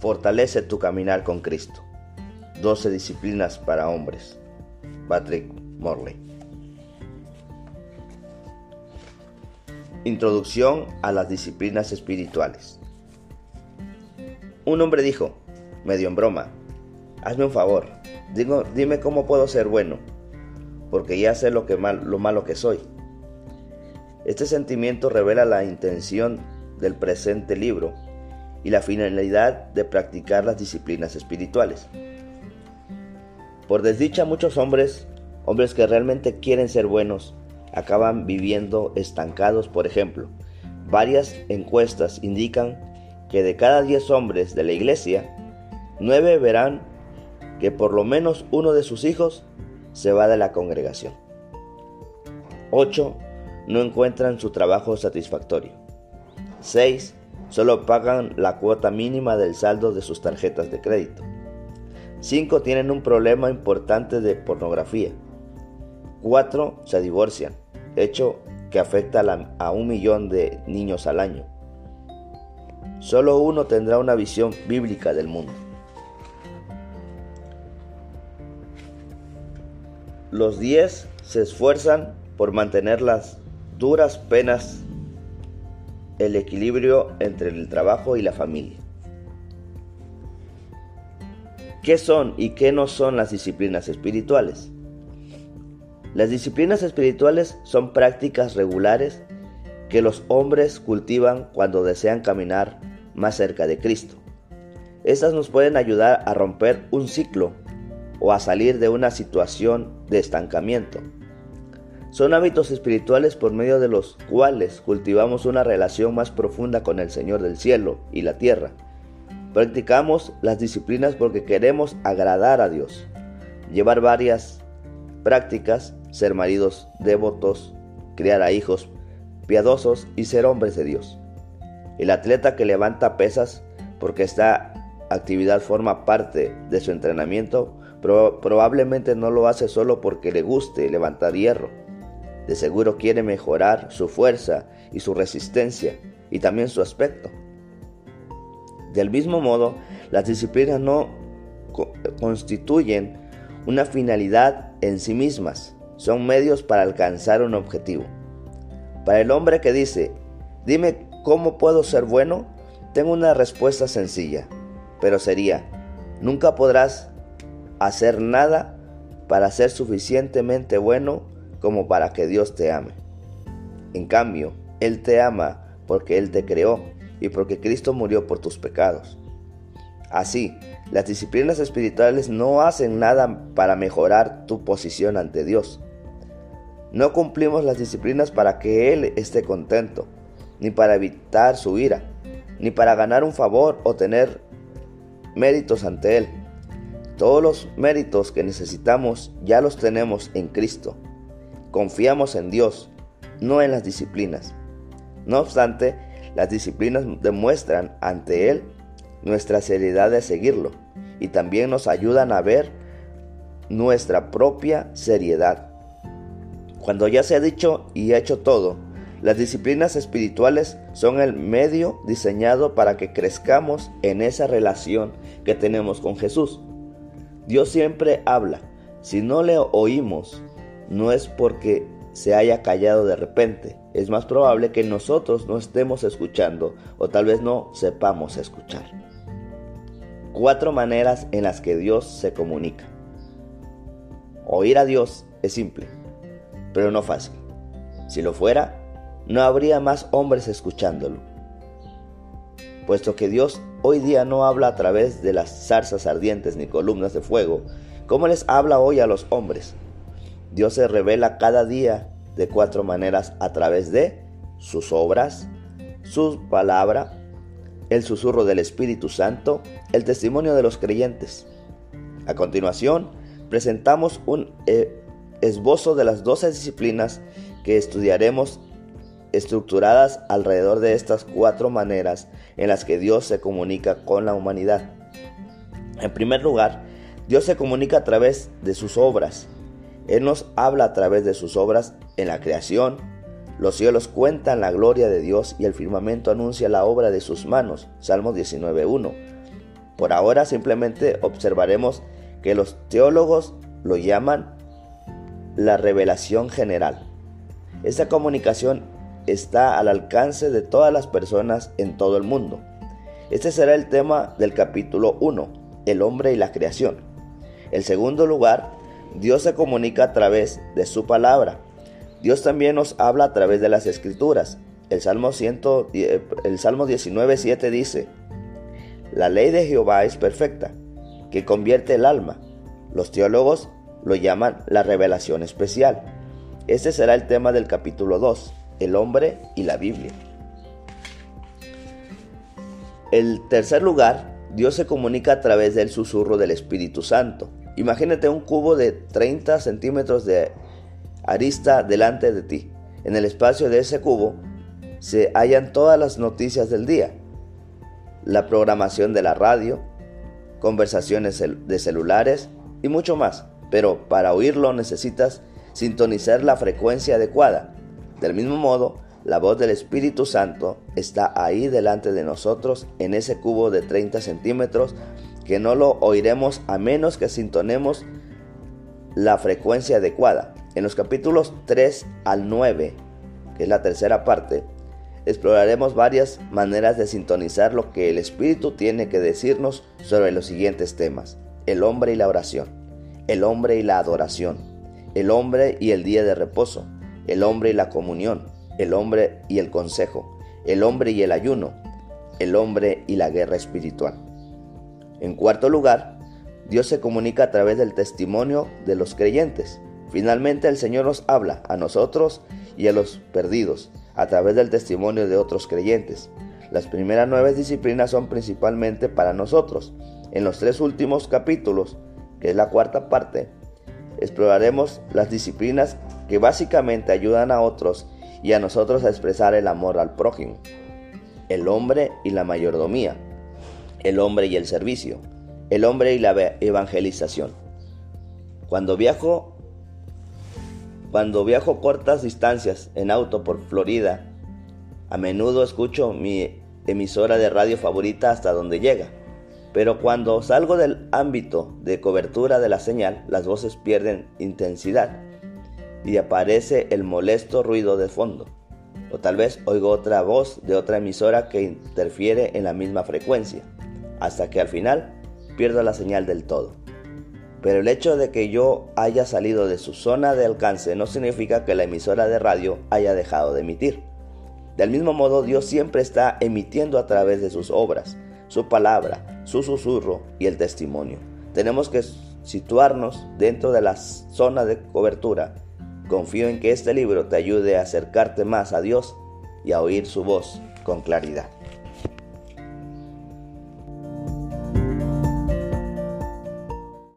Fortalece tu caminar con Cristo. 12 disciplinas para hombres. Patrick Morley. Introducción a las disciplinas espirituales. Un hombre dijo, medio en broma, hazme un favor, dime cómo puedo ser bueno, porque ya sé lo, lo malo que soy. Este sentimiento revela la intención del presente libro y la finalidad de practicar las disciplinas espirituales. Por desdicha muchos hombres, hombres que realmente quieren ser buenos, acaban viviendo estancados, por ejemplo. Varias encuestas indican que de cada 10 hombres de la iglesia, 9 verán que por lo menos uno de sus hijos se va de la congregación. 8 no encuentran su trabajo satisfactorio. 6 solo pagan la cuota mínima del saldo de sus tarjetas de crédito. 5 tienen un problema importante de pornografía. 4 se divorcian, hecho que afecta a un millón de niños al año. Solo uno tendrá una visión bíblica del mundo. Los diez se esfuerzan por mantener las duras penas, el equilibrio entre el trabajo y la familia. ¿Qué son y qué no son las disciplinas espirituales? Las disciplinas espirituales son prácticas regulares que los hombres cultivan cuando desean caminar más cerca de Cristo. Estas nos pueden ayudar a romper un ciclo o a salir de una situación de estancamiento. Son hábitos espirituales por medio de los cuales cultivamos una relación más profunda con el Señor del cielo y la tierra. Practicamos las disciplinas porque queremos agradar a Dios. Llevar varias prácticas, ser maridos devotos, criar a hijos piadosos y ser hombres de Dios. El atleta que levanta pesas porque esta actividad forma parte de su entrenamiento probablemente no lo hace solo porque le guste levantar hierro. De seguro quiere mejorar su fuerza y su resistencia y también su aspecto. Del mismo modo, las disciplinas no constituyen una finalidad en sí mismas, son medios para alcanzar un objetivo. Para el hombre que dice, dime ¿Cómo puedo ser bueno? Tengo una respuesta sencilla, pero sería, nunca podrás hacer nada para ser suficientemente bueno como para que Dios te ame. En cambio, Él te ama porque Él te creó y porque Cristo murió por tus pecados. Así, las disciplinas espirituales no hacen nada para mejorar tu posición ante Dios. No cumplimos las disciplinas para que Él esté contento ni para evitar su ira, ni para ganar un favor o tener méritos ante Él. Todos los méritos que necesitamos ya los tenemos en Cristo. Confiamos en Dios, no en las disciplinas. No obstante, las disciplinas demuestran ante Él nuestra seriedad de seguirlo y también nos ayudan a ver nuestra propia seriedad. Cuando ya se ha dicho y hecho todo, las disciplinas espirituales son el medio diseñado para que crezcamos en esa relación que tenemos con Jesús. Dios siempre habla. Si no le oímos, no es porque se haya callado de repente. Es más probable que nosotros no estemos escuchando o tal vez no sepamos escuchar. Cuatro maneras en las que Dios se comunica. Oír a Dios es simple, pero no fácil. Si lo fuera, no habría más hombres escuchándolo. Puesto que Dios hoy día no habla a través de las zarzas ardientes ni columnas de fuego, ¿cómo les habla hoy a los hombres? Dios se revela cada día de cuatro maneras a través de sus obras, su palabra, el susurro del Espíritu Santo, el testimonio de los creyentes. A continuación, presentamos un eh, esbozo de las doce disciplinas que estudiaremos estructuradas alrededor de estas cuatro maneras en las que Dios se comunica con la humanidad. En primer lugar, Dios se comunica a través de sus obras. Él nos habla a través de sus obras en la creación. Los cielos cuentan la gloria de Dios y el firmamento anuncia la obra de sus manos. Salmo 19.1. Por ahora simplemente observaremos que los teólogos lo llaman la revelación general. Esta comunicación está al alcance de todas las personas en todo el mundo. Este será el tema del capítulo 1, el hombre y la creación. En segundo lugar, Dios se comunica a través de su palabra. Dios también nos habla a través de las escrituras. El Salmo, 100, el Salmo 19, 7 dice, La ley de Jehová es perfecta, que convierte el alma. Los teólogos lo llaman la revelación especial. Este será el tema del capítulo 2, el hombre y la Biblia. El tercer lugar, Dios se comunica a través del susurro del Espíritu Santo. Imagínate un cubo de 30 centímetros de arista delante de ti. En el espacio de ese cubo se hallan todas las noticias del día, la programación de la radio, conversaciones de celulares y mucho más. Pero para oírlo necesitas sintonizar la frecuencia adecuada. Del mismo modo, la voz del Espíritu Santo está ahí delante de nosotros en ese cubo de 30 centímetros que no lo oiremos a menos que sintonemos la frecuencia adecuada. En los capítulos 3 al 9, que es la tercera parte, exploraremos varias maneras de sintonizar lo que el Espíritu tiene que decirnos sobre los siguientes temas. El hombre y la oración, el hombre y la adoración, el hombre y el día de reposo, el hombre y la comunión, el hombre y el consejo, el hombre y el ayuno, el hombre y la guerra espiritual. En cuarto lugar, Dios se comunica a través del testimonio de los creyentes. Finalmente el Señor nos habla a nosotros y a los perdidos a través del testimonio de otros creyentes. Las primeras nueve disciplinas son principalmente para nosotros. En los tres últimos capítulos, que es la cuarta parte, exploraremos las disciplinas que básicamente ayudan a otros y a nosotros a expresar el amor al prójimo. El hombre y la mayordomía. El hombre y el servicio. El hombre y la evangelización. Cuando viajo cuando viajo cortas distancias en auto por Florida, a menudo escucho mi emisora de radio favorita hasta donde llega. Pero cuando salgo del ámbito de cobertura de la señal, las voces pierden intensidad y aparece el molesto ruido de fondo. O tal vez oigo otra voz de otra emisora que interfiere en la misma frecuencia, hasta que al final pierdo la señal del todo. Pero el hecho de que yo haya salido de su zona de alcance no significa que la emisora de radio haya dejado de emitir. Del mismo modo, Dios siempre está emitiendo a través de sus obras, su palabra, su susurro y el testimonio. Tenemos que situarnos dentro de la zona de cobertura. Confío en que este libro te ayude a acercarte más a Dios y a oír su voz con claridad.